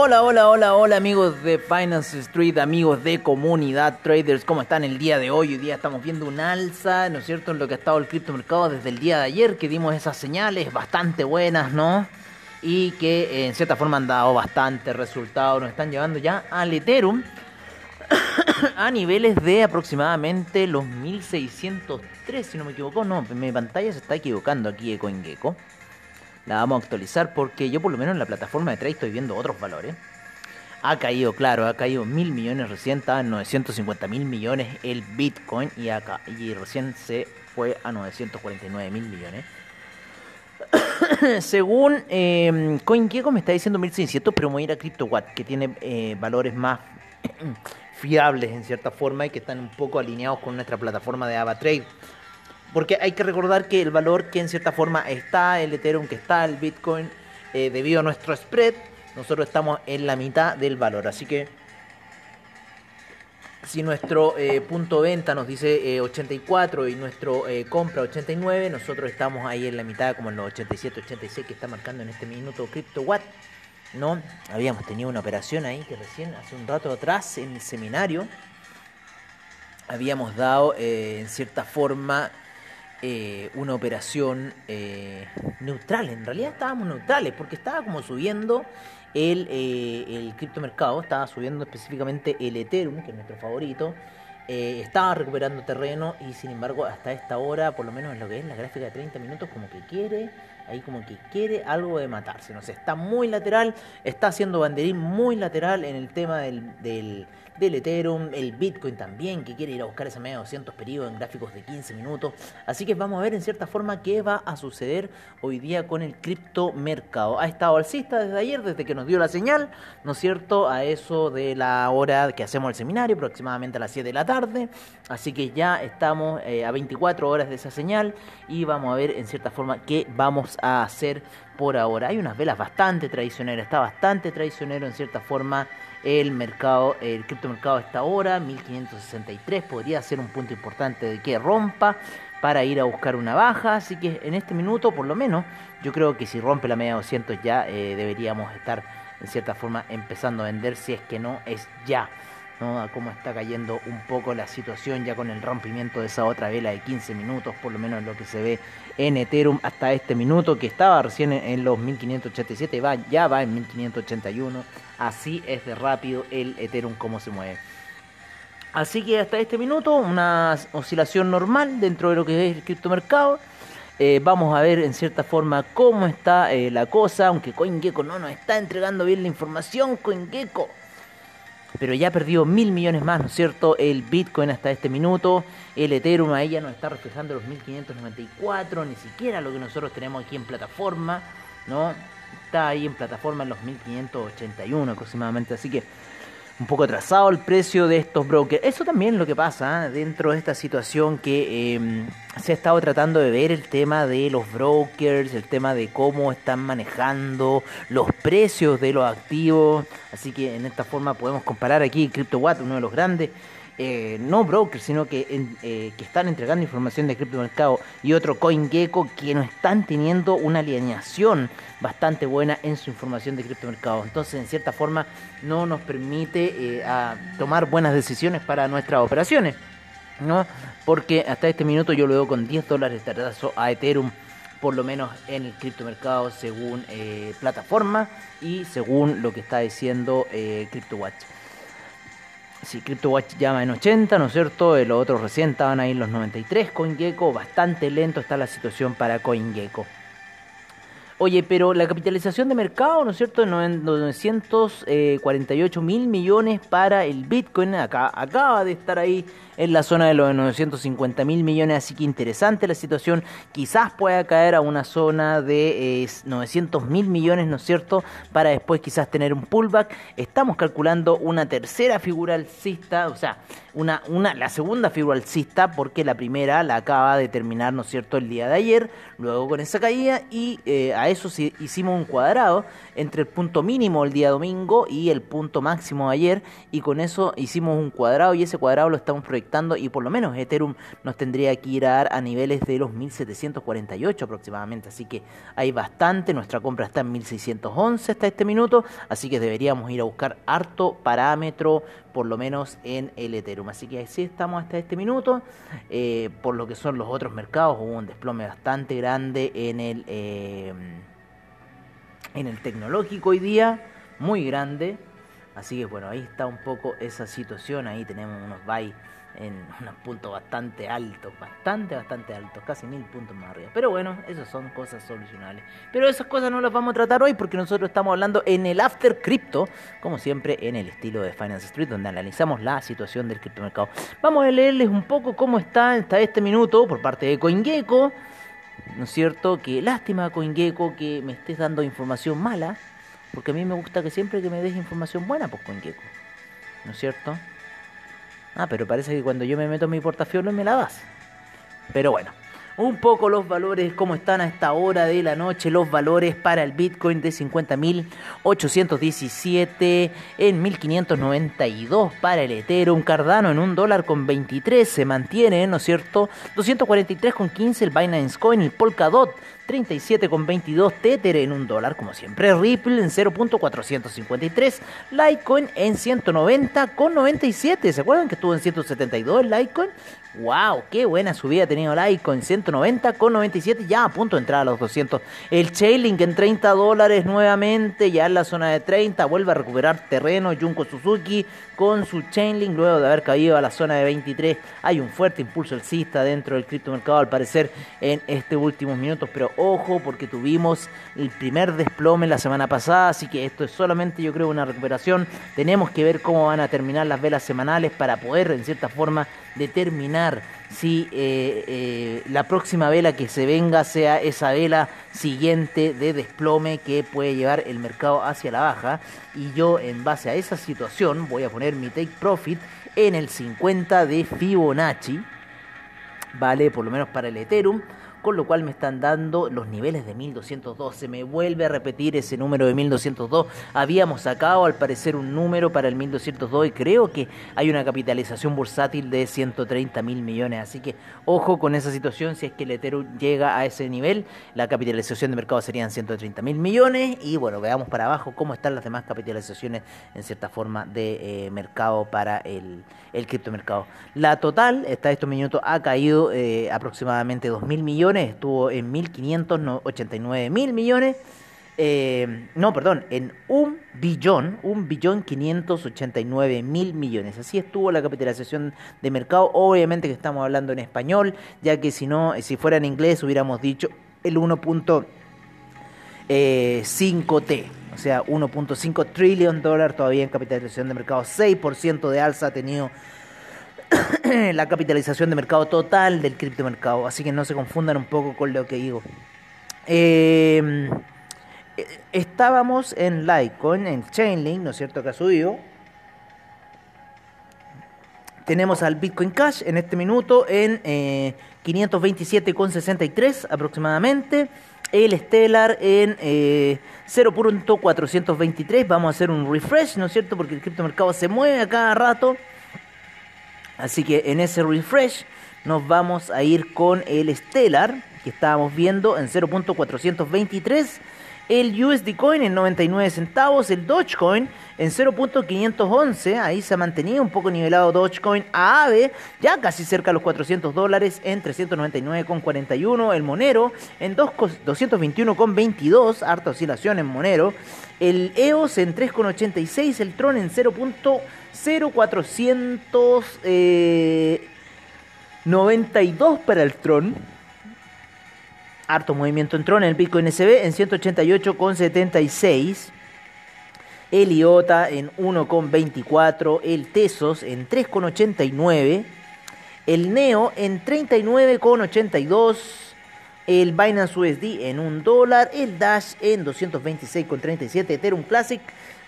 Hola, hola, hola, hola amigos de Finance Street, amigos de Comunidad Traders, ¿cómo están el día de hoy? Hoy día estamos viendo un alza, ¿no es cierto?, en lo que ha estado el criptomercado desde el día de ayer, que dimos esas señales bastante buenas, ¿no? Y que eh, en cierta forma han dado bastante resultado, nos están llevando ya al Ethereum a niveles de aproximadamente los 1603, si no me equivoco, no, mi pantalla se está equivocando aquí de CoinGecko la vamos a actualizar porque yo por lo menos en la plataforma de trade estoy viendo otros valores. Ha caído, claro, ha caído mil millones recién, estaba en 950 mil millones el Bitcoin y, acá, y recién se fue a 949 mil millones. Según eh, CoinGecko me está diciendo 1600, pero voy a ir a CryptoWatt, que tiene eh, valores más fiables en cierta forma y que están un poco alineados con nuestra plataforma de AvaTrade. Porque hay que recordar que el valor que en cierta forma está, el Ethereum que está, el Bitcoin, eh, debido a nuestro spread, nosotros estamos en la mitad del valor. Así que si nuestro eh, punto venta nos dice 84 eh, y nuestro compra 89, nosotros estamos ahí en la mitad, como en los 87, 86 que está marcando en este minuto CryptoWatt. ¿no? Habíamos tenido una operación ahí que recién, hace un rato atrás, en el seminario, habíamos dado en cierta forma eh, una operación eh, neutral. En realidad estábamos neutrales porque estaba como subiendo el, eh, el criptomercado, estaba subiendo específicamente el Ethereum, que es nuestro favorito. estaba recuperando terreno y sin embargo hasta esta hora, por lo menos en lo que es la gráfica de 30 minutos, como que quiere, ahí como que quiere algo de matarse. No sé, está muy lateral, está haciendo banderín muy lateral en el tema del del Ethereum, el Bitcoin también, que quiere ir a buscar esa media 200 periodos en gráficos de 15 minutos. Así que vamos a ver en cierta forma qué va a suceder hoy día con el criptomercado. Ha estado alcista desde ayer, desde que nos dio la señal, ¿no es cierto? A eso de la hora que hacemos el seminario, aproximadamente a las 7 de la tarde. Así que ya estamos eh, a 24 horas de esa señal y vamos a ver en cierta forma qué vamos a hacer por ahora. Hay unas velas bastante tradicionales, está bastante traicionero en cierta forma el mercado, el criptomercado a esta hora, 1563, podría ser un punto importante de que rompa para ir a buscar una baja, así que en este minuto por lo menos yo creo que si rompe la media 200 ya eh, deberíamos estar en cierta forma empezando a vender si es que no es ya. A cómo está cayendo un poco la situación ya con el rompimiento de esa otra vela de 15 minutos, por lo menos lo que se ve en Ethereum hasta este minuto, que estaba recién en los 1587, va, ya va en 1581. Así es de rápido el Ethereum como se mueve. Así que hasta este minuto, una oscilación normal dentro de lo que es el criptomercado. Eh, vamos a ver en cierta forma cómo está eh, la cosa, aunque CoinGecko no nos está entregando bien la información. CoinGecko pero ya ha perdido mil millones más, ¿no es cierto? El Bitcoin hasta este minuto, el Ethereum ahí ya nos está reflejando los 1594, ni siquiera lo que nosotros tenemos aquí en plataforma, ¿no? Está ahí en plataforma en los 1581 aproximadamente, así que un poco atrasado el precio de estos brokers. Eso también es lo que pasa ¿eh? dentro de esta situación que em, se ha estado tratando de ver el tema de los brokers, el tema de cómo están manejando los precios de los activos. Así que en esta forma podemos comparar aquí CryptoWatt, uno de los grandes eh, no brokers, sino que, eh, que están entregando información de criptomercado y otro CoinGecko que no están teniendo una alineación bastante buena en su información de criptomercado. Entonces, en cierta forma, no nos permite eh, tomar buenas decisiones para nuestras operaciones. ¿no? Porque hasta este minuto yo lo veo con 10 dólares de retraso a Ethereum por lo menos en el criptomercado según plataforma y según lo que está diciendo CryptoWatch. Si CryptoWatch llama en 80, ¿no es cierto? Los otros recién estaban ahí en los 93. CoinGecko, bastante lento está la situación para CoinGecko. Oye, pero la capitalización de mercado, ¿no es cierto? 948 mil millones para el Bitcoin. Acá, acaba de estar ahí en la zona de los 950 mil millones, así que interesante la situación. Quizás pueda caer a una zona de 900 eh, mil millones, ¿no es cierto? Para después quizás tener un pullback. Estamos calculando una tercera figura alcista, o sea, una, una, la segunda figura alcista, porque la primera la acaba de terminar, ¿no es cierto?, el día de ayer, luego con esa caída, y eh, a eso sí, hicimos un cuadrado entre el punto mínimo el día domingo y el punto máximo de ayer, y con eso hicimos un cuadrado, y ese cuadrado lo estamos proyectando y por lo menos Ethereum nos tendría que ir a dar a niveles de los 1748 aproximadamente. Así que hay bastante. Nuestra compra está en 1611 hasta este minuto. Así que deberíamos ir a buscar harto parámetro por lo menos en el Ethereum. Así que así estamos hasta este minuto. Eh, por lo que son los otros mercados, hubo un desplome bastante grande en el, eh, en el tecnológico hoy día, muy grande. Así que bueno, ahí está un poco esa situación. Ahí tenemos unos buy en unos puntos bastante altos, bastante, bastante altos, casi mil puntos más arriba. Pero bueno, esas son cosas solucionables. Pero esas cosas no las vamos a tratar hoy porque nosotros estamos hablando en el After Crypto, como siempre en el estilo de Finance Street, donde analizamos la situación del criptomercado. Vamos a leerles un poco cómo está hasta este minuto por parte de CoinGecko. ¿No es cierto? Que lástima, CoinGecko, que me estés dando información mala. Porque a mí me gusta que siempre que me des información buena, pues CoinGecko. ¿No es cierto? Ah, pero parece que cuando yo me meto en mi portafolio me la das. Pero bueno, un poco los valores, cómo están a esta hora de la noche, los valores para el Bitcoin de 50.817 en 1.592 para el Ethereum, Cardano en un dólar con 23 se mantiene, ¿no es cierto? 243 con 15 el Binance Coin, el Polkadot 37,22 Tether en un dólar, como siempre. Ripple en 0.453. Litecoin en 190,97. ¿Se acuerdan que estuvo en 172 el Litecoin? ¡Wow! ¡Qué buena subida ha tenido Litecoin! 190,97. Ya a punto de entrar a los 200. El Chainlink en 30 dólares nuevamente. Ya en la zona de 30. Vuelve a recuperar terreno. Junko Suzuki con su Chainlink luego de haber caído a la zona de 23. Hay un fuerte impulso alcista dentro del criptomercado al parecer en estos últimos minutos, pero ojo porque tuvimos el primer desplome la semana pasada, así que esto es solamente yo creo una recuperación. Tenemos que ver cómo van a terminar las velas semanales para poder en cierta forma determinar si eh, eh, la próxima vela que se venga sea esa vela siguiente de desplome que puede llevar el mercado hacia la baja. Y yo en base a esa situación voy a poner mi take profit en el 50 de Fibonacci. Vale, por lo menos para el Ethereum con lo cual me están dando los niveles de 1202. Se me vuelve a repetir ese número de 1202. Habíamos sacado al parecer un número para el 1202 y creo que hay una capitalización bursátil de 130 mil millones. Así que ojo con esa situación. Si es que el Ethereum llega a ese nivel, la capitalización de mercado serían 130 mil millones. Y bueno, veamos para abajo cómo están las demás capitalizaciones en cierta forma de eh, mercado para el, el criptomercado. La total, hasta estos minutos, ha caído eh, aproximadamente 2 mil estuvo en 1.589 mil millones. Eh, no, perdón, en un billón, un billón 589 mil millones. Así estuvo la capitalización de mercado. Obviamente que estamos hablando en español, ya que si no, si fuera en inglés hubiéramos dicho el 1.5T, eh, o sea, 1.5 trillón dólares todavía en capitalización de mercado. 6% de alza ha tenido la capitalización de mercado total del criptomercado. Así que no se confundan un poco con lo que digo. Eh, estábamos en Litecoin, en Chainlink, ¿no es cierto? Que ha subido. Tenemos al Bitcoin Cash en este minuto en eh, 527,63 aproximadamente. El Stellar en eh, 0.423. Vamos a hacer un refresh, ¿no es cierto? Porque el criptomercado se mueve a cada rato. Así que en ese refresh nos vamos a ir con el Stellar que estábamos viendo en 0.423. El USD Coin en 99 centavos, el Dogecoin en 0.511, ahí se ha mantenido un poco nivelado Dogecoin, AAVE ya casi cerca de los 400 dólares en 399,41, el Monero en 221,22, harta oscilación en Monero, el EOS en 3,86, el Tron en 0.5 0492 eh, para el Tron. Harto movimiento en Tron. El Bitcoin SB en 188,76. El IOTA en 1,24. El Tesos en 3,89. El Neo en 39,82. El Binance USD en 1 dólar. El Dash en 226,37. Ethereum Classic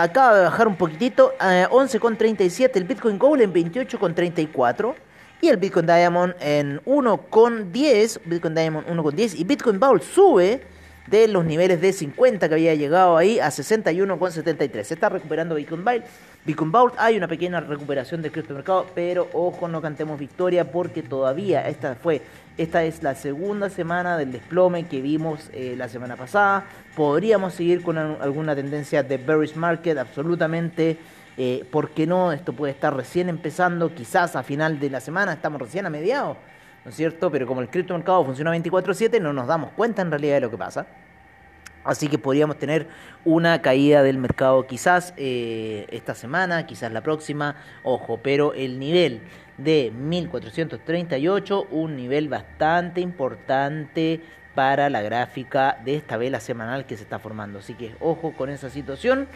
acaba de bajar un poquitito, eh, 11,37, el Bitcoin Gold en 28,34 y el Bitcoin Diamond en 1,10, Bitcoin Diamond 1,10 y Bitcoin Bowl sube de los niveles de 50 que había llegado ahí a 61,73. Se está recuperando Bitcoin Vault. Bitcoin Vault hay una pequeña recuperación del criptomercado, pero ojo, no cantemos victoria porque todavía esta fue esta es la segunda semana del desplome que vimos eh, la semana pasada. Podríamos seguir con alguna tendencia de bearish market, absolutamente. Eh, ¿Por qué no? Esto puede estar recién empezando, quizás a final de la semana, estamos recién a mediados, ¿no es cierto? Pero como el criptomercado funciona 24/7, no nos damos cuenta en realidad de lo que pasa. Así que podríamos tener una caída del mercado quizás eh, esta semana, quizás la próxima, ojo, pero el nivel de 1438, un nivel bastante importante para la gráfica de esta vela semanal que se está formando. Así que ojo con esa situación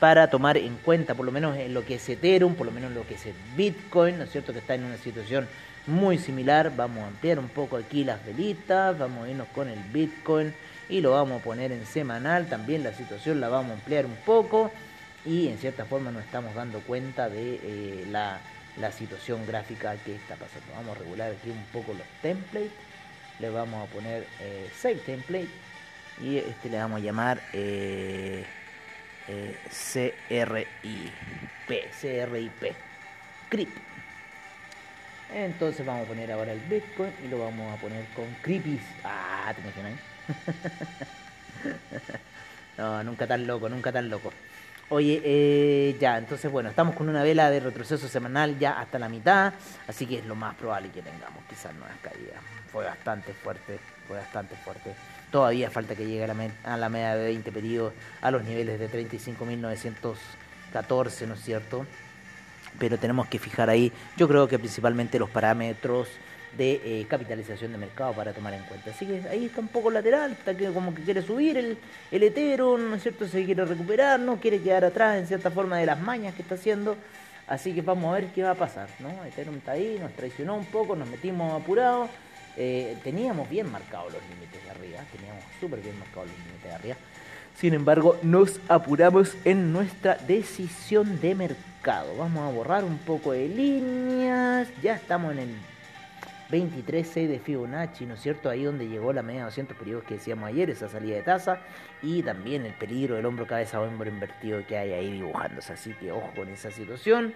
para tomar en cuenta, por lo menos en lo que es Ethereum, por lo menos en lo que es Bitcoin, ¿no es cierto? Que está en una situación muy similar. Vamos a ampliar un poco aquí las velitas, vamos a irnos con el Bitcoin y lo vamos a poner en semanal. También la situación la vamos a ampliar un poco y en cierta forma nos estamos dando cuenta de eh, la, situación gráfica que está pasando. Vamos a regular aquí un poco los templates. Le vamos a poner eh, Save Template y este le vamos a llamar eh, eh, CRIP. CRIP. CRIP. Entonces vamos a poner ahora el Bitcoin y lo vamos a poner con Creepies. Ah, te imaginas. no, nunca tan loco, nunca tan loco. Oye, eh, ya, entonces bueno, estamos con una vela de retroceso semanal ya hasta la mitad, así que es lo más probable que tengamos quizás nuevas caídas. Fue bastante fuerte, fue bastante fuerte. Todavía falta que llegue a la, a la media de 20 periodos a los niveles de 35.914, ¿no es cierto? Pero tenemos que fijar ahí, yo creo que principalmente los parámetros de eh, capitalización de mercado para tomar en cuenta. Así que ahí está un poco lateral, está que como que quiere subir el, el Ethereum, ¿no es cierto? Se quiere recuperar, no quiere quedar atrás en cierta forma de las mañas que está haciendo. Así que vamos a ver qué va a pasar, ¿no? Ethereum está ahí, nos traicionó un poco, nos metimos apurados. Eh, teníamos bien marcados los límites de arriba, teníamos súper bien marcados los límites de arriba. Sin embargo, nos apuramos en nuestra decisión de mercado. Vamos a borrar un poco de líneas. Ya estamos en el 23.6 de Fibonacci, ¿no es cierto? Ahí donde llegó la media de 200 periodos que decíamos ayer, esa salida de tasa, y también el peligro del hombro cabeza hombro invertido que hay ahí dibujándose. Así que ojo con esa situación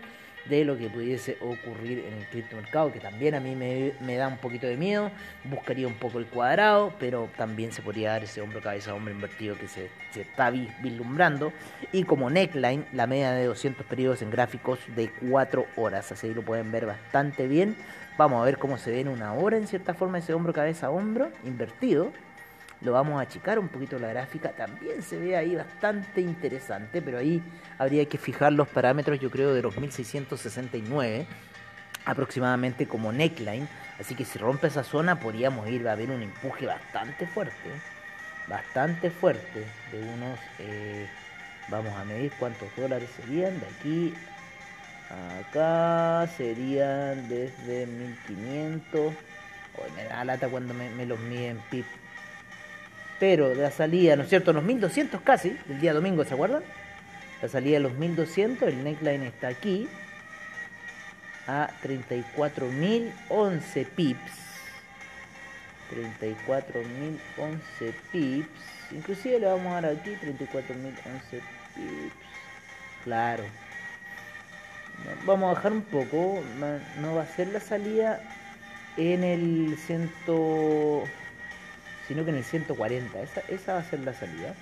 de lo que pudiese ocurrir en el criptomercado, que también a mí me, da un poquito de miedo, buscaría un poco el cuadrado, pero también se podría dar ese hombro cabeza hombro invertido que se, se está vislumbrando, y como neckline, la media de 200 periodos en gráficos de 4 horas, así lo pueden ver bastante bien, vamos a ver cómo se ve en una hora en cierta forma ese hombro cabeza hombro invertido, lo vamos a achicar un poquito la gráfica, también se ve ahí bastante interesante, pero ahí habría que fijar los parámetros yo creo de los 1669 aproximadamente como neckline, así que si rompe esa zona podríamos ir a ver un empuje bastante fuerte, bastante fuerte, de unos, eh, vamos a medir cuántos dólares serían, de aquí acá serían desde 1500, hoy me da lata cuando me, me los miden pip pero la salida, ¿no es cierto?, los 1200 casi, el día domingo, ¿se acuerdan? La salida de los 1200, el neckline está aquí, a 34.011 pips. 34.011 pips. Inclusive le vamos a dar aquí 34.011 pips. Claro. Vamos a bajar un poco. No va a ser la salida en el ciento sino que en el 140. Esa, esa va a ser la salida.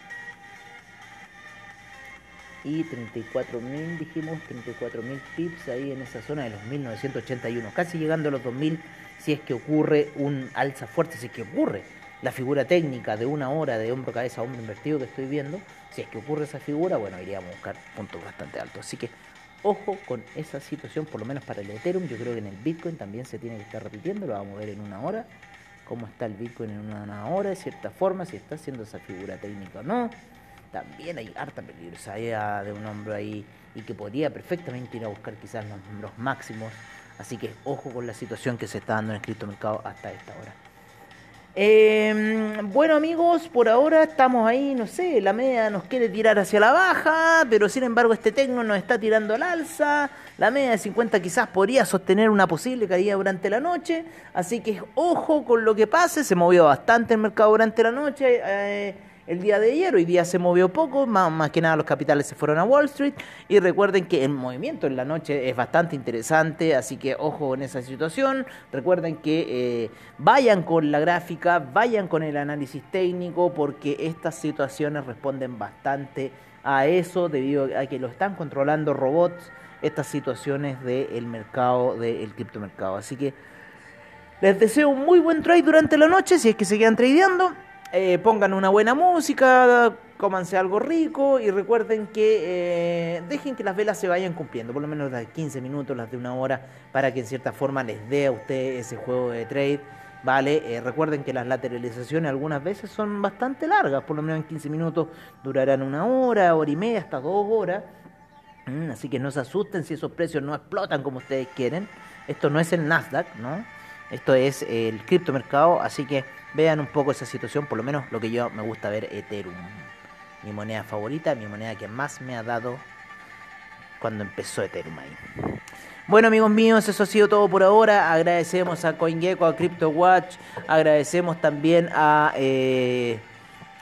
Y 34.000, dijimos, 34.000 pips ahí en esa zona de los 1981. Casi llegando a los 2.000 si es que ocurre un alza fuerte, si es que ocurre la figura técnica de una hora de hombro, cabeza, hombro invertido que estoy viendo. Si es que ocurre esa figura, bueno, iríamos a buscar puntos bastante altos. Así que ojo con esa situación, por lo menos para el Ethereum. Yo creo que en el Bitcoin también se tiene que estar repitiendo, lo vamos a ver en una hora cómo está el Bitcoin en una hora, de cierta forma, si está haciendo esa figura técnica o no. También hay harta peligrosidad de un hombro ahí y que podría perfectamente ir a buscar quizás los números máximos. Así que ojo con la situación que se está dando en el criptomercado hasta esta hora. Eh, bueno amigos, por ahora estamos ahí, no sé, la media nos quiere tirar hacia la baja, pero sin embargo este tecno nos está tirando al alza. La media de 50 quizás podría sostener una posible caída durante la noche, así que ojo con lo que pase, se movió bastante el mercado durante la noche. Eh, el día de ayer. Hoy día se movió poco, más, que nada los capitales se fueron a Wall Street. Y recuerden que el movimiento en la noche es bastante interesante, así que ojo en esa situación. Recuerden que eh, vayan con la gráfica, vayan con el análisis técnico, porque estas situaciones responden bastante a eso debido a que lo están controlando robots estas situaciones del mercado, del criptomercado. Así que les deseo un muy buen trade durante la noche, si es que se quedan tradeando. Eh, pongan una buena música, cómanse algo rico y recuerden que eh, dejen que las velas se vayan cumpliendo, por lo menos las de 15 minutos, las de una hora, para que en cierta forma les dé a usted ese juego de trade. Vale, eh, recuerden que las lateralizaciones algunas veces son bastante largas, por lo menos en 15 minutos durarán una hora, hora y media, hasta dos horas. Mm, así que no se asusten si esos precios no explotan como ustedes quieren. Esto no es el Nasdaq, ¿no? Esto es el criptomercado, así que vean un poco esa situación, por lo menos lo que yo me gusta ver Ethereum. Mi moneda favorita, mi moneda que más me ha dado cuando empezó Ethereum ahí. Bueno amigos míos, eso ha sido todo por ahora. Agradecemos a CoinGecko, a CryptoWatch, agradecemos también a... Eh,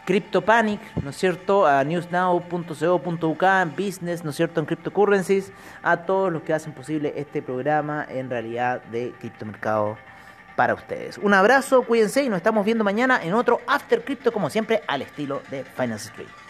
CryptoPanic, ¿no es cierto? A newsnow.co.uk, Business, ¿no es cierto? En Cryptocurrencies, a todos los que hacen posible este programa en realidad de criptomercado para ustedes. Un abrazo, cuídense y nos estamos viendo mañana en otro After Crypto, como siempre, al estilo de Finance Street.